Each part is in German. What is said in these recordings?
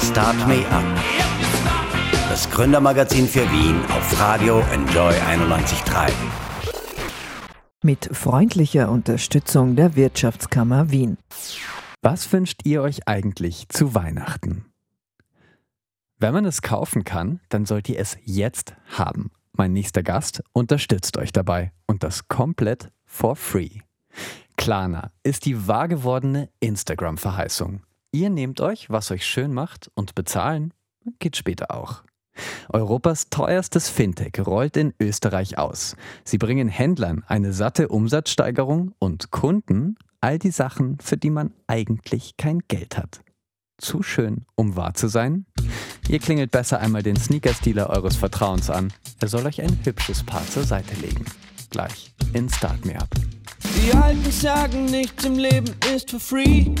Start Me Up. Das Gründermagazin für Wien auf Radio Enjoy 91.3. Mit freundlicher Unterstützung der Wirtschaftskammer Wien. Was wünscht ihr euch eigentlich zu Weihnachten? Wenn man es kaufen kann, dann sollt ihr es jetzt haben. Mein nächster Gast unterstützt euch dabei und das komplett for free. Klarna ist die wahr gewordene Instagram-Verheißung. Ihr nehmt euch, was euch schön macht und bezahlen geht später auch. Europas teuerstes Fintech rollt in Österreich aus. Sie bringen Händlern eine satte Umsatzsteigerung und Kunden all die Sachen, für die man eigentlich kein Geld hat. Zu schön, um wahr zu sein? Ihr klingelt besser einmal den Sneaker-Stealer eures Vertrauens an. Er soll euch ein hübsches Paar zur Seite legen. Gleich in Start Me Up. Die Alten sagen, nichts im Leben ist for free.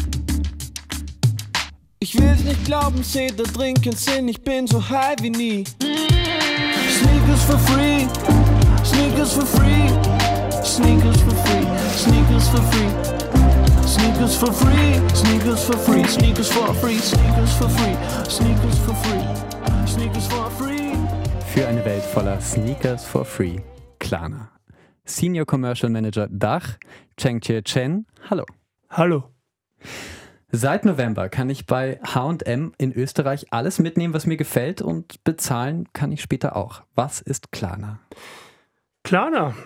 Ich will's nicht glauben, seh da drin keinen Sinn, ich bin so high wie nie. Sneakers for free, sneakers for free, sneakers for free, sneakers for free. Sneakers for free, sneakers for free, sneakers for free, sneakers for free, sneakers for free, sneakers for free. Für eine Welt voller Sneakers for free. Klarna. Senior Commercial Manager Dach, Cheng Chie Chen. Hallo. Hallo. Seit November kann ich bei HM in Österreich alles mitnehmen, was mir gefällt und bezahlen kann ich später auch. Was ist Klarna? Klarna.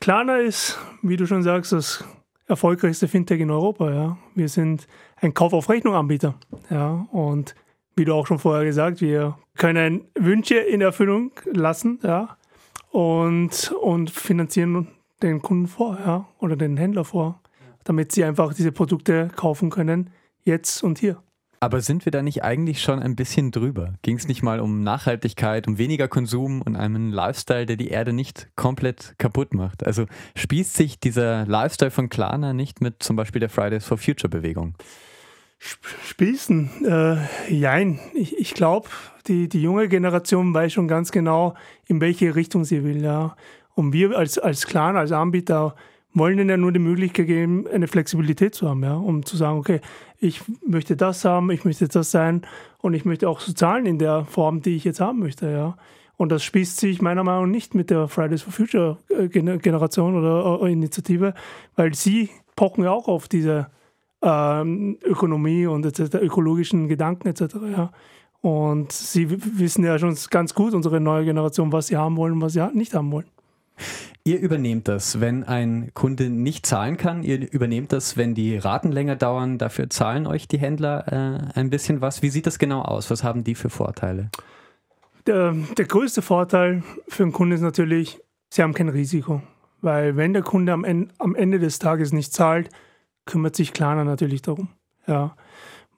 Klarna ist, wie du schon sagst, das erfolgreichste Fintech in Europa. Ja. Wir sind ein Kauf auf Rechnung Anbieter. Ja. Und wie du auch schon vorher gesagt, wir können Wünsche in Erfüllung lassen ja. und, und finanzieren den Kunden vor ja, oder den Händler vor, damit sie einfach diese Produkte kaufen können, jetzt und hier. Aber sind wir da nicht eigentlich schon ein bisschen drüber? Ging es nicht mal um Nachhaltigkeit, um weniger Konsum und einen Lifestyle, der die Erde nicht komplett kaputt macht? Also spießt sich dieser Lifestyle von Klarna nicht mit zum Beispiel der Fridays for Future Bewegung? Spießen? Äh, jein. Ich, ich glaube, die, die junge Generation weiß schon ganz genau, in welche Richtung sie will. Ja. Und wir als, als Clan, als Anbieter wollen ihnen ja nur die Möglichkeit geben, eine Flexibilität zu haben, ja, um zu sagen, okay, ich möchte das haben, ich möchte das sein und ich möchte auch so zahlen in der Form, die ich jetzt haben möchte, ja. Und das spießt sich meiner Meinung nach nicht mit der Fridays for Future äh, Generation oder äh, Initiative, weil sie pochen ja auch auf diese ähm, Ökonomie und etc., ökologischen Gedanken etc. Ja. Und sie wissen ja schon ganz gut, unsere neue Generation, was sie haben wollen und was sie nicht haben wollen. Ihr übernehmt das, wenn ein Kunde nicht zahlen kann. Ihr übernehmt das, wenn die Raten länger dauern. Dafür zahlen euch die Händler äh, ein bisschen was. Wie sieht das genau aus? Was haben die für Vorteile? Der, der größte Vorteil für einen Kunden ist natürlich, sie haben kein Risiko. Weil wenn der Kunde am Ende, am Ende des Tages nicht zahlt, kümmert sich Klarna natürlich darum. Ja.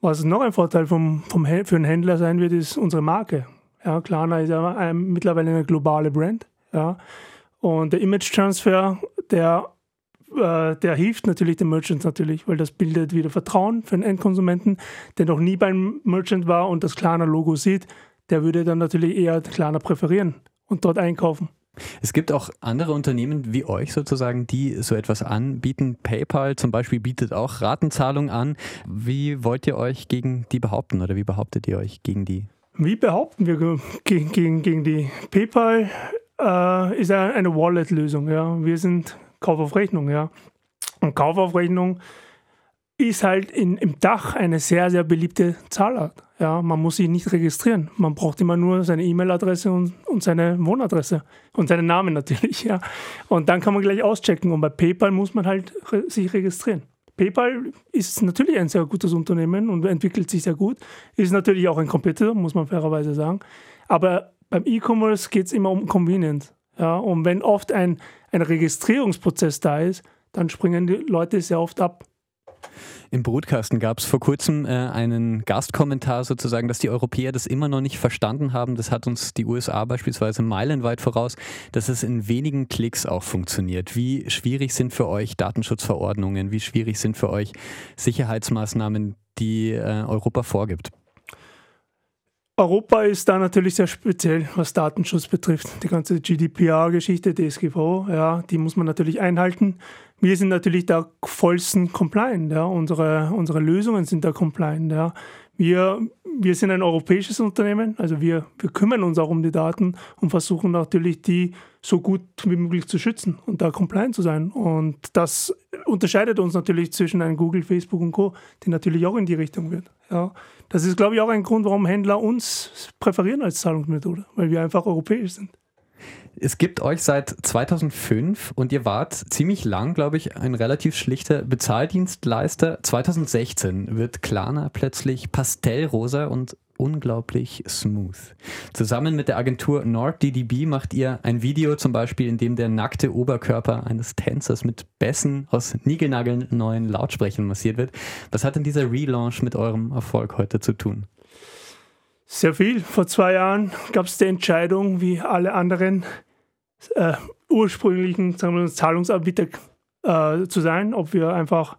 Was noch ein Vorteil vom, vom, für einen Händler sein wird, ist unsere Marke. Ja, Klarna ist ja ein, mittlerweile eine globale Brand. Ja. Und der Image-Transfer, der, äh, der hilft natürlich den Merchants natürlich, weil das bildet wieder Vertrauen für den Endkonsumenten, der noch nie beim Merchant war und das Klarna-Logo sieht, der würde dann natürlich eher Klarna präferieren und dort einkaufen. Es gibt auch andere Unternehmen wie euch sozusagen, die so etwas anbieten. PayPal zum Beispiel bietet auch Ratenzahlung an. Wie wollt ihr euch gegen die behaupten oder wie behauptet ihr euch gegen die? Wie behaupten wir gegen, gegen, gegen die? PayPal äh, ist eine Wallet-Lösung. Ja. Wir sind Kauf auf Rechnung. Ja. Und Kauf auf Rechnung ist halt in, im Dach eine sehr, sehr beliebte Zahlart. Ja, man muss sich nicht registrieren. Man braucht immer nur seine E-Mail-Adresse und, und seine Wohnadresse und seinen Namen natürlich. Ja. Und dann kann man gleich auschecken. Und bei PayPal muss man halt re sich registrieren. PayPal ist natürlich ein sehr gutes Unternehmen und entwickelt sich sehr gut. Ist natürlich auch ein Competitor, muss man fairerweise sagen. Aber beim E-Commerce geht es immer um Convenience. Ja? Und wenn oft ein, ein Registrierungsprozess da ist, dann springen die Leute sehr oft ab. Im Brutkasten gab es vor kurzem äh, einen Gastkommentar sozusagen, dass die Europäer das immer noch nicht verstanden haben. Das hat uns die USA beispielsweise meilenweit voraus, dass es in wenigen Klicks auch funktioniert. Wie schwierig sind für euch Datenschutzverordnungen? Wie schwierig sind für euch Sicherheitsmaßnahmen, die äh, Europa vorgibt? Europa ist da natürlich sehr speziell, was Datenschutz betrifft. Die ganze GDPR-Geschichte, DSGVO, ja, die muss man natürlich einhalten. Wir sind natürlich da vollsten compliant, ja. Unsere, unsere Lösungen sind da compliant, ja. Wir, wir sind ein europäisches Unternehmen, also wir, wir kümmern uns auch um die Daten und versuchen natürlich, die so gut wie möglich zu schützen und da compliant zu sein. Und das unterscheidet uns natürlich zwischen einem Google, Facebook und Co., die natürlich auch in die Richtung wird. Ja. Das ist, glaube ich, auch ein Grund, warum Händler uns präferieren als Zahlungsmethode, weil wir einfach europäisch sind. Es gibt euch seit 2005 und ihr wart ziemlich lang, glaube ich, ein relativ schlichter Bezahldienstleister. 2016 wird Klarna plötzlich pastellrosa und unglaublich smooth. Zusammen mit der Agentur NordDDB macht ihr ein Video zum Beispiel, in dem der nackte Oberkörper eines Tänzers mit Bässen aus niegelnagelneuen Lautsprechern massiert wird. Was hat denn dieser Relaunch mit eurem Erfolg heute zu tun? Sehr viel. Vor zwei Jahren gab es die Entscheidung, wie alle anderen äh, ursprünglichen wir, Zahlungsanbieter äh, zu sein, ob wir einfach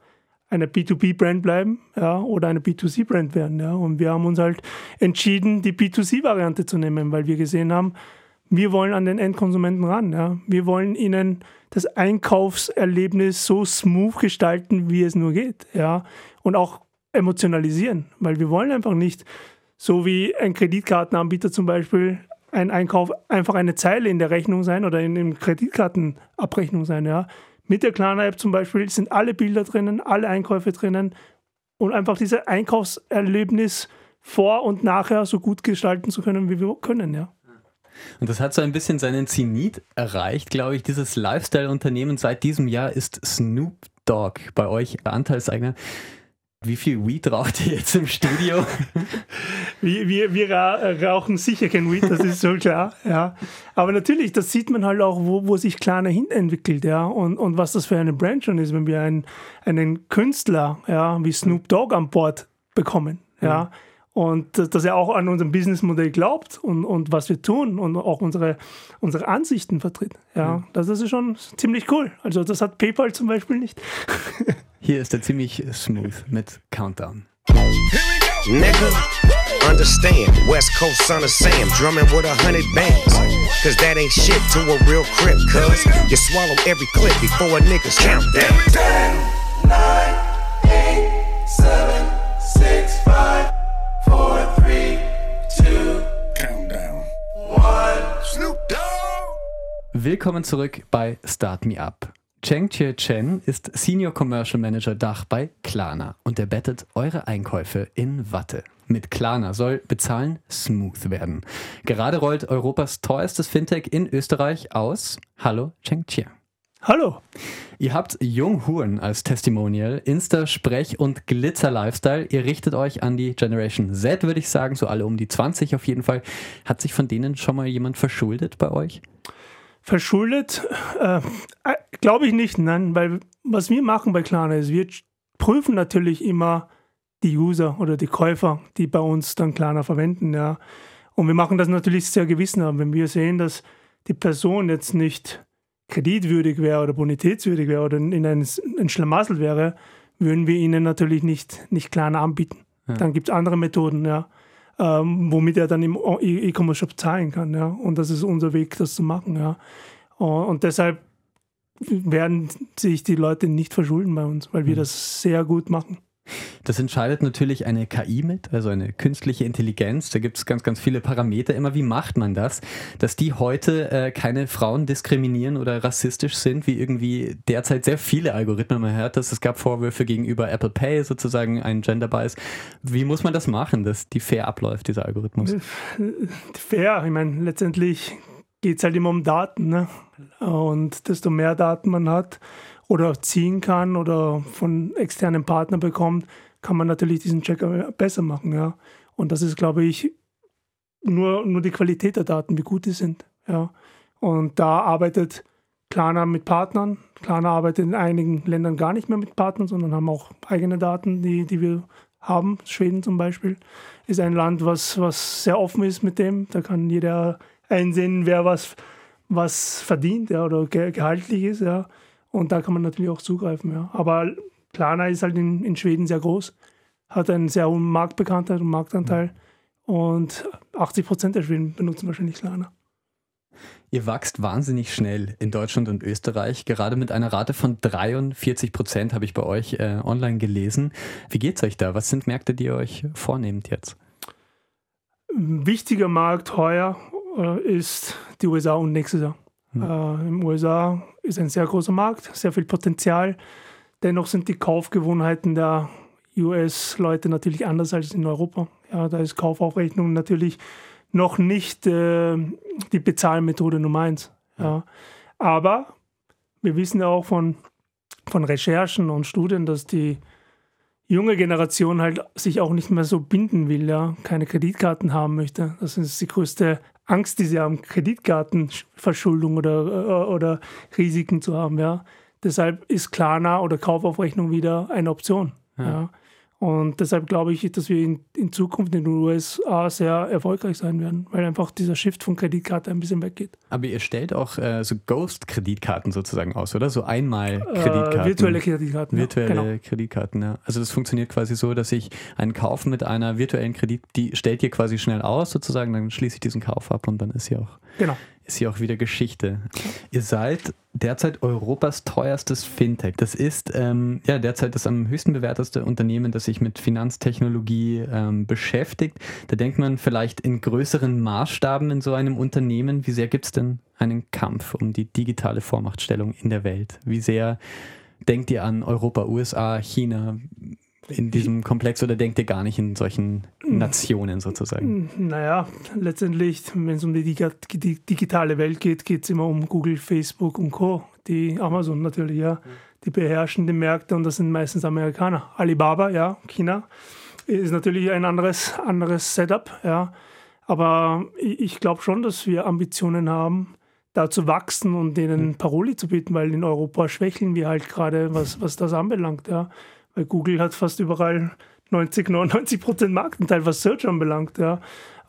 eine B2B-Brand bleiben ja, oder eine B2C-Brand werden. Ja. Und wir haben uns halt entschieden, die B2C-Variante zu nehmen, weil wir gesehen haben, wir wollen an den Endkonsumenten ran. Ja. Wir wollen ihnen das Einkaufserlebnis so smooth gestalten, wie es nur geht. Ja. Und auch emotionalisieren, weil wir wollen einfach nicht, so wie ein Kreditkartenanbieter zum Beispiel, ein Einkauf einfach eine Zeile in der Rechnung sein oder in der Kreditkartenabrechnung sein. Ja. Mit der Klarna-App zum Beispiel sind alle Bilder drinnen, alle Einkäufe drinnen und einfach dieses Einkaufserlebnis vor und nachher so gut gestalten zu können, wie wir können. Ja. Und das hat so ein bisschen seinen Zenit erreicht, glaube ich. Dieses Lifestyle-Unternehmen seit diesem Jahr ist Snoop Dogg bei euch Anteilseigner. Wie viel Weed raucht ihr jetzt im Studio? wir, wir, wir rauchen sicher kein Weed, das ist so klar. Ja. Aber natürlich, das sieht man halt auch, wo, wo sich Klarna hin entwickelt, ja, und, und was das für eine Brand schon ist, wenn wir einen, einen Künstler, ja, wie Snoop Dogg an Bord bekommen, ja. Mhm. Und dass er auch an unserem Businessmodell glaubt und, und was wir tun und auch unsere, unsere Ansichten vertritt. Ja, mhm. das ist schon ziemlich cool. Also das hat PayPal zum Beispiel nicht. Hier ist er ziemlich smooth mit Countdown. Nigga, understand, West Coast son of Sam, drumming with a hundred bands. Cause that ain't shit to a real crip, cuz you swallow every clip before a nigga's countdown. 10, 9, 8, 7, 6, 5, 4, 3, 2, Countdown. 1, Snoop Dogg! Willkommen zurück bei Start Me Up. Cheng Chie Chen ist Senior Commercial Manager Dach bei Klarna und er bettet eure Einkäufe in Watte. Mit Klarna soll Bezahlen smooth werden. Gerade rollt Europas teuerstes Fintech in Österreich aus. Hallo Cheng Chie. Hallo. Ihr habt Jung Huren als Testimonial, Insta, Sprech und Glitzer Lifestyle. Ihr richtet euch an die Generation Z, würde ich sagen, so alle um die 20 auf jeden Fall. Hat sich von denen schon mal jemand verschuldet bei euch? Verschuldet? Äh, äh, Glaube ich nicht, nein, weil was wir machen bei Klarna ist, wir prüfen natürlich immer die User oder die Käufer, die bei uns dann Klarna verwenden, ja. Und wir machen das natürlich sehr gewissenhaft. Wenn wir sehen, dass die Person jetzt nicht kreditwürdig wäre oder bonitätswürdig wäre oder in ein, ein Schlamassel wäre, würden wir ihnen natürlich nicht, nicht Klarna anbieten. Ja. Dann gibt es andere Methoden, ja ähm, womit er dann im E-Commerce-Shop zahlen kann. Ja? Und das ist unser Weg, das zu machen. Ja? Und deshalb werden sich die Leute nicht verschulden bei uns, weil wir mhm. das sehr gut machen. Das entscheidet natürlich eine KI mit, also eine künstliche Intelligenz. Da gibt es ganz, ganz viele Parameter. Immer wie macht man das, dass die heute äh, keine Frauen diskriminieren oder rassistisch sind, wie irgendwie derzeit sehr viele Algorithmen. Man hört das, es gab Vorwürfe gegenüber Apple Pay, sozusagen ein Gender Bias. Wie muss man das machen, dass die fair abläuft, dieser Algorithmus? Fair, ich meine, letztendlich geht es halt immer um Daten. Ne? Und desto mehr Daten man hat, oder ziehen kann oder von externen Partnern bekommt, kann man natürlich diesen Check besser machen. Ja. Und das ist, glaube ich, nur, nur die Qualität der Daten, wie gut die sind. Ja. Und da arbeitet Klarna mit Partnern. Klarna arbeitet in einigen Ländern gar nicht mehr mit Partnern, sondern haben auch eigene Daten, die, die wir haben. Schweden zum Beispiel ist ein Land, was, was sehr offen ist mit dem. Da kann jeder einsehen, wer was, was verdient ja, oder gehaltlich ist. Ja. Und da kann man natürlich auch zugreifen. Ja. Aber Klarna ist halt in, in Schweden sehr groß, hat einen sehr hohen Marktbekanntheit und Marktanteil. Und 80 Prozent der Schweden benutzen wahrscheinlich Klarna. Ihr wachst wahnsinnig schnell in Deutschland und Österreich, gerade mit einer Rate von 43 Prozent habe ich bei euch äh, online gelesen. Wie geht's euch da? Was sind Märkte, die ihr euch vornehmt jetzt? Ein wichtiger Markt heuer äh, ist die USA und nächstes Jahr. Hm. Äh, Im USA ist ein sehr großer Markt, sehr viel Potenzial. Dennoch sind die Kaufgewohnheiten der US-Leute natürlich anders als in Europa. Ja, da ist Kaufaufrechnung natürlich noch nicht äh, die Bezahlmethode Nummer eins. Ja. Aber wir wissen ja auch von, von Recherchen und Studien, dass die junge Generation halt sich auch nicht mehr so binden will, ja, keine Kreditkarten haben möchte. Das ist die größte Angst, die sie haben, Kreditkartenverschuldung oder, äh, oder Risiken zu haben, ja. Deshalb ist Klarna oder Kaufaufrechnung wieder eine Option. Ja. ja. Und deshalb glaube ich, dass wir in, in, Zukunft in den USA sehr erfolgreich sein werden, weil einfach dieser Shift von Kreditkarte ein bisschen weggeht. Aber ihr stellt auch äh, so Ghost-Kreditkarten sozusagen aus, oder? So einmal Kreditkarten. Äh, virtuelle Kreditkarten. Virtuelle ja, genau. Kreditkarten, ja. Also das funktioniert quasi so, dass ich einen Kauf mit einer virtuellen Kredit, die stellt ihr quasi schnell aus sozusagen, dann schließe ich diesen Kauf ab und dann ist sie auch genau ist hier auch wieder Geschichte. Ihr seid derzeit Europas teuerstes Fintech. Das ist ähm, ja derzeit das am höchsten bewerteste Unternehmen, das sich mit Finanztechnologie ähm, beschäftigt. Da denkt man vielleicht in größeren Maßstaben in so einem Unternehmen. Wie sehr gibt es denn einen Kampf um die digitale Vormachtstellung in der Welt? Wie sehr denkt ihr an Europa, USA, China? In diesem Komplex oder denkt ihr gar nicht in solchen Nationen sozusagen? Naja, letztendlich, wenn es um die digitale Welt geht, geht es immer um Google, Facebook und Co. Die Amazon natürlich, ja. Die beherrschen die Märkte und das sind meistens Amerikaner. Alibaba, ja, China, ist natürlich ein anderes, anderes Setup, ja. Aber ich glaube schon, dass wir Ambitionen haben, da zu wachsen und denen Paroli zu bieten, weil in Europa schwächeln wir halt gerade, was, was das anbelangt, ja. Weil Google hat fast überall 90, 99 Prozent Marktanteil, was Search anbelangt. Ja.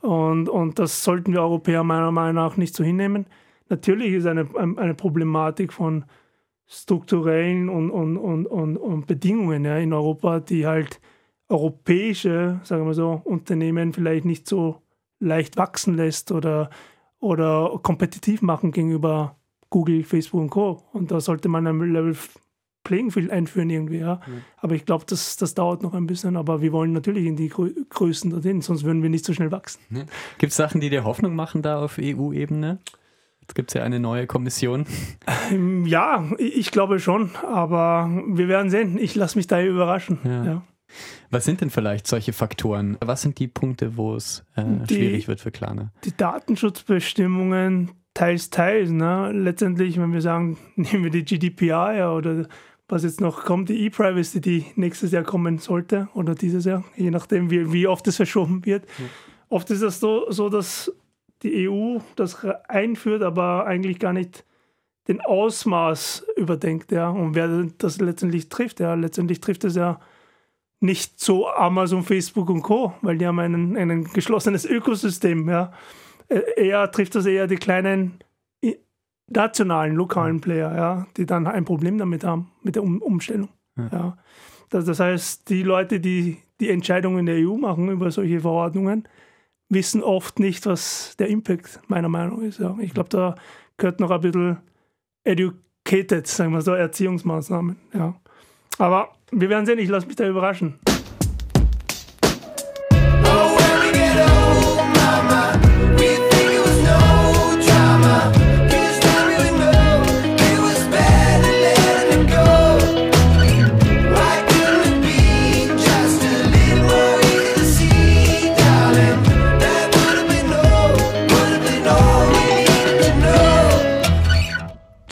Und, und das sollten wir Europäer meiner Meinung nach nicht so hinnehmen. Natürlich ist eine, eine Problematik von strukturellen und, und, und, und, und Bedingungen ja, in Europa, die halt europäische, sagen wir so, Unternehmen vielleicht nicht so leicht wachsen lässt oder, oder kompetitiv machen gegenüber Google, Facebook und Co. Und da sollte man am Level Playingfield einführen irgendwie, ja. Mhm. Aber ich glaube, das, das dauert noch ein bisschen. Aber wir wollen natürlich in die Grö Größen dorthin, sonst würden wir nicht so schnell wachsen. Mhm. Gibt es Sachen, die dir Hoffnung machen da auf EU-Ebene? Jetzt gibt es ja eine neue Kommission. Ähm, ja, ich glaube schon. Aber wir werden sehen. Ich lasse mich da überraschen. Ja. ja. Was sind denn vielleicht solche Faktoren? Was sind die Punkte, wo es äh, die, schwierig wird für Klarna? Die Datenschutzbestimmungen, teils, teils. Ne? Letztendlich, wenn wir sagen, nehmen wir die GDPR oder was jetzt noch kommt, die E-Privacy, die nächstes Jahr kommen sollte oder dieses Jahr, je nachdem, wie, wie oft es verschoben wird. Mhm. Oft ist es so, so, dass die EU das einführt, aber eigentlich gar nicht den Ausmaß überdenkt, ja, und wer das letztendlich trifft, ja, letztendlich trifft es ja nicht so Amazon, Facebook und Co., weil die haben ein, ein geschlossenes Ökosystem, ja. Eher trifft das eher die kleinen nationalen, lokalen Player, ja, die dann ein Problem damit haben, mit der um Umstellung. Ja. ja. Das, das, heißt, die Leute, die die Entscheidungen in der EU machen über solche Verordnungen, wissen oft nicht, was der Impact meiner Meinung nach ist. Ja. Ich glaube, da gehört noch ein bisschen educated, sagen wir so, Erziehungsmaßnahmen. Ja. Aber wir werden sehen, ich lasse mich da überraschen.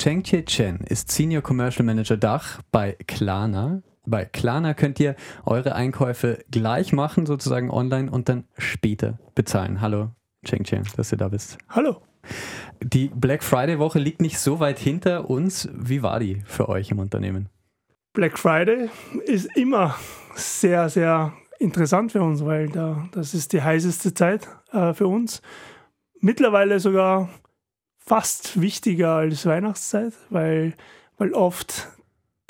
Cheng Chie Chen ist Senior Commercial Manager Dach bei Klarna. Bei Klarna könnt ihr eure Einkäufe gleich machen, sozusagen online und dann später bezahlen. Hallo, Cheng Chie, dass du da bist. Hallo. Die Black Friday Woche liegt nicht so weit hinter uns. Wie war die für euch im Unternehmen? Black Friday ist immer sehr, sehr interessant für uns, weil da, das ist die heißeste Zeit äh, für uns. Mittlerweile sogar fast wichtiger als Weihnachtszeit, weil, weil oft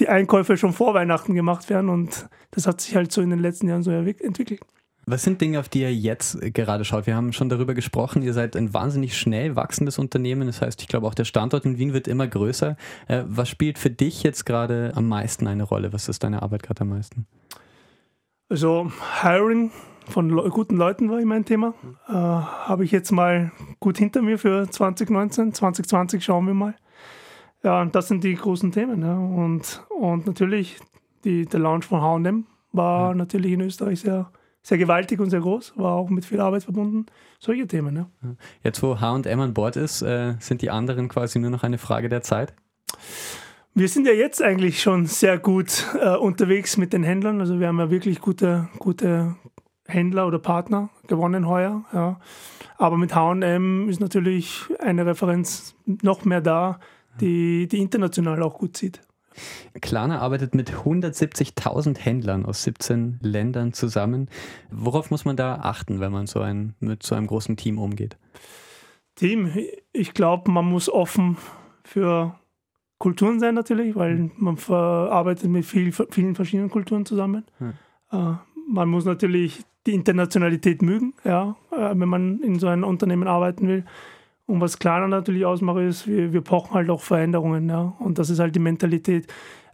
die Einkäufe schon vor Weihnachten gemacht werden und das hat sich halt so in den letzten Jahren so entwickelt. Was sind Dinge, auf die ihr jetzt gerade schaut? Wir haben schon darüber gesprochen, ihr seid ein wahnsinnig schnell wachsendes Unternehmen. Das heißt, ich glaube auch der Standort in Wien wird immer größer. Äh, was spielt für dich jetzt gerade am meisten eine Rolle? Was ist deine Arbeit gerade am meisten? Also Hiring von Le guten Leuten war immer ein Thema. Äh, Habe ich jetzt mal gut hinter mir für 2019. 2020 schauen wir mal. Ja, und das sind die großen Themen. Ja. Und, und natürlich die, der Launch von HM war ja. natürlich in Österreich sehr, sehr gewaltig und sehr groß, war auch mit viel Arbeit verbunden. Solche Themen. Ja. Jetzt, wo HM an Bord ist, äh, sind die anderen quasi nur noch eine Frage der Zeit? Wir sind ja jetzt eigentlich schon sehr gut äh, unterwegs mit den Händlern. Also wir haben ja wirklich gute, gute Händler oder Partner gewonnen heuer. Ja. Aber mit HM ist natürlich eine Referenz noch mehr da, die, die international auch gut sieht. Klarna arbeitet mit 170.000 Händlern aus 17 Ländern zusammen. Worauf muss man da achten, wenn man so ein, mit so einem großen Team umgeht? Team, ich glaube, man muss offen für Kulturen sein natürlich, weil man arbeitet mit viel, vielen verschiedenen Kulturen zusammen. Hm. man muss natürlich die Internationalität mögen, ja, äh, wenn man in so einem Unternehmen arbeiten will. Und was Klarna natürlich ausmacht, ist, wir, wir brauchen halt auch Veränderungen. Ja? Und das ist halt die Mentalität,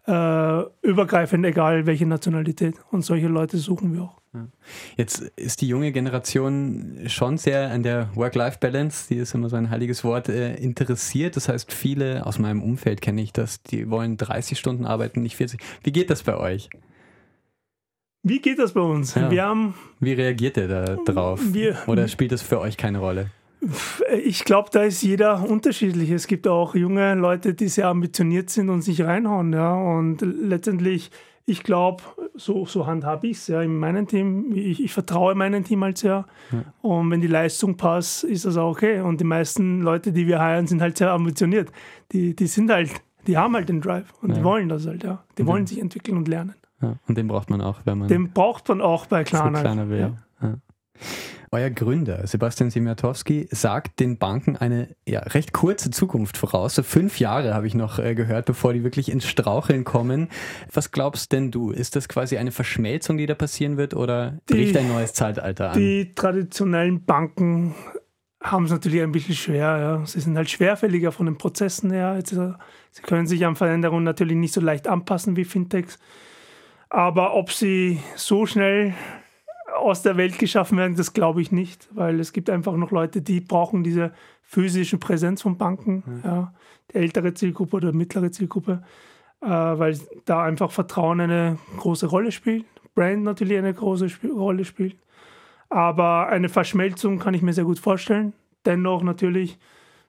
äh, übergreifend, egal welche Nationalität. Und solche Leute suchen wir auch. Jetzt ist die junge Generation schon sehr an der Work-Life-Balance, die ist immer so ein heiliges Wort, äh, interessiert. Das heißt, viele aus meinem Umfeld kenne ich das, die wollen 30 Stunden arbeiten, nicht 40. Wie geht das bei euch? Wie geht das bei uns? Ja. Wir haben, Wie reagiert ihr da drauf? Wir, Oder spielt das für euch keine Rolle? Ich glaube, da ist jeder unterschiedlich. Es gibt auch junge Leute, die sehr ambitioniert sind und sich reinhauen. Ja. Und letztendlich, ich glaube, so, so handhabe ich es ja, in meinem Team. Ich, ich vertraue meinem Team halt sehr. Ja. Und wenn die Leistung passt, ist das auch okay. Und die meisten Leute, die wir heiren, sind halt sehr ambitioniert. Die, die sind halt, die haben halt den Drive und ja. die wollen das halt, ja. Die wollen sich entwickeln und lernen. Ja. Und den braucht man auch, wenn man. Den braucht man auch bei Klarna. Kleiner will. Ja. Euer Gründer, Sebastian Simiatowski, sagt den Banken eine ja, recht kurze Zukunft voraus. So fünf Jahre habe ich noch äh, gehört, bevor die wirklich ins Straucheln kommen. Was glaubst denn du? Ist das quasi eine Verschmelzung, die da passieren wird oder die, bricht ein neues Zeitalter an? Die traditionellen Banken haben es natürlich ein bisschen schwer. Ja. Sie sind halt schwerfälliger von den Prozessen her. Sie können sich an Veränderungen natürlich nicht so leicht anpassen wie Fintechs. Aber ob sie so schnell aus der Welt geschaffen werden, das glaube ich nicht, weil es gibt einfach noch Leute, die brauchen diese physische Präsenz von Banken, mhm. ja, die ältere Zielgruppe oder mittlere Zielgruppe, äh, weil da einfach Vertrauen eine große Rolle spielt, Brand natürlich eine große Sp Rolle spielt. Aber eine Verschmelzung kann ich mir sehr gut vorstellen. Dennoch natürlich,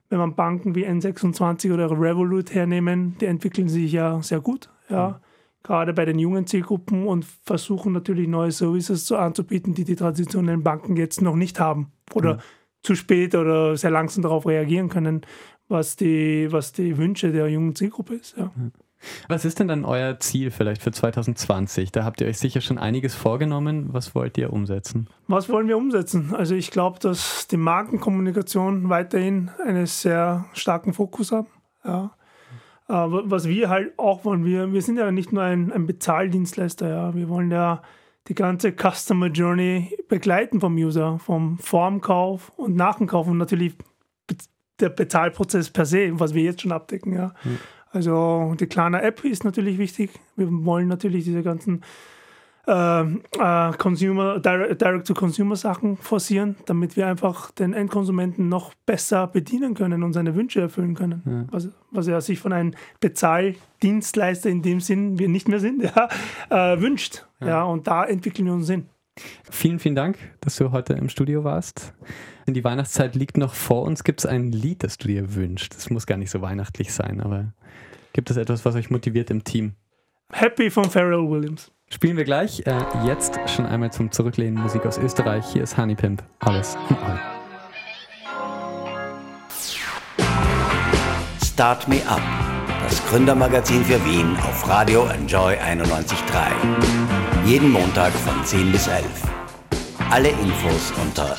wenn man Banken wie N26 oder Revolut hernehmen, die entwickeln sich ja sehr gut. Ja. Mhm gerade bei den jungen Zielgruppen und versuchen natürlich neue Services zu anzubieten, die die traditionellen Banken jetzt noch nicht haben oder ja. zu spät oder sehr langsam darauf reagieren können, was die, was die Wünsche der jungen Zielgruppe ist. Ja. Was ist denn dann euer Ziel vielleicht für 2020? Da habt ihr euch sicher schon einiges vorgenommen. Was wollt ihr umsetzen? Was wollen wir umsetzen? Also ich glaube, dass die Markenkommunikation weiterhin einen sehr starken Fokus haben. Ja. Was wir halt auch wollen, wir, wir sind ja nicht nur ein, ein Bezahldienstleister, ja. Wir wollen ja die ganze Customer Journey begleiten vom User, vom Formkauf und Nachkauf und natürlich der Bezahlprozess per se, was wir jetzt schon abdecken, ja. Mhm. Also die kleine App ist natürlich wichtig. Wir wollen natürlich diese ganzen äh, äh, Consumer, Direct-to-Consumer-Sachen forcieren, damit wir einfach den Endkonsumenten noch besser bedienen können und seine Wünsche erfüllen können. Ja. Was, was er sich von einem Bezahldienstleister in dem Sinn wir nicht mehr sind, ja, äh, wünscht. Ja. ja. und da entwickeln wir uns hin. Vielen, vielen Dank, dass du heute im Studio warst. Die Weihnachtszeit liegt noch vor uns. Gibt es ein Lied, das du dir wünschst? Das muss gar nicht so weihnachtlich sein, aber gibt es etwas, was euch motiviert im Team? Happy von Pharrell Williams. Spielen wir gleich. Äh, jetzt schon einmal zum Zurücklehnen Musik aus Österreich. Hier ist Honey Pimp. Alles in allem. Start Me Up. Das Gründermagazin für Wien auf Radio Enjoy 91.3. Jeden Montag von 10 bis 11. Alle Infos unter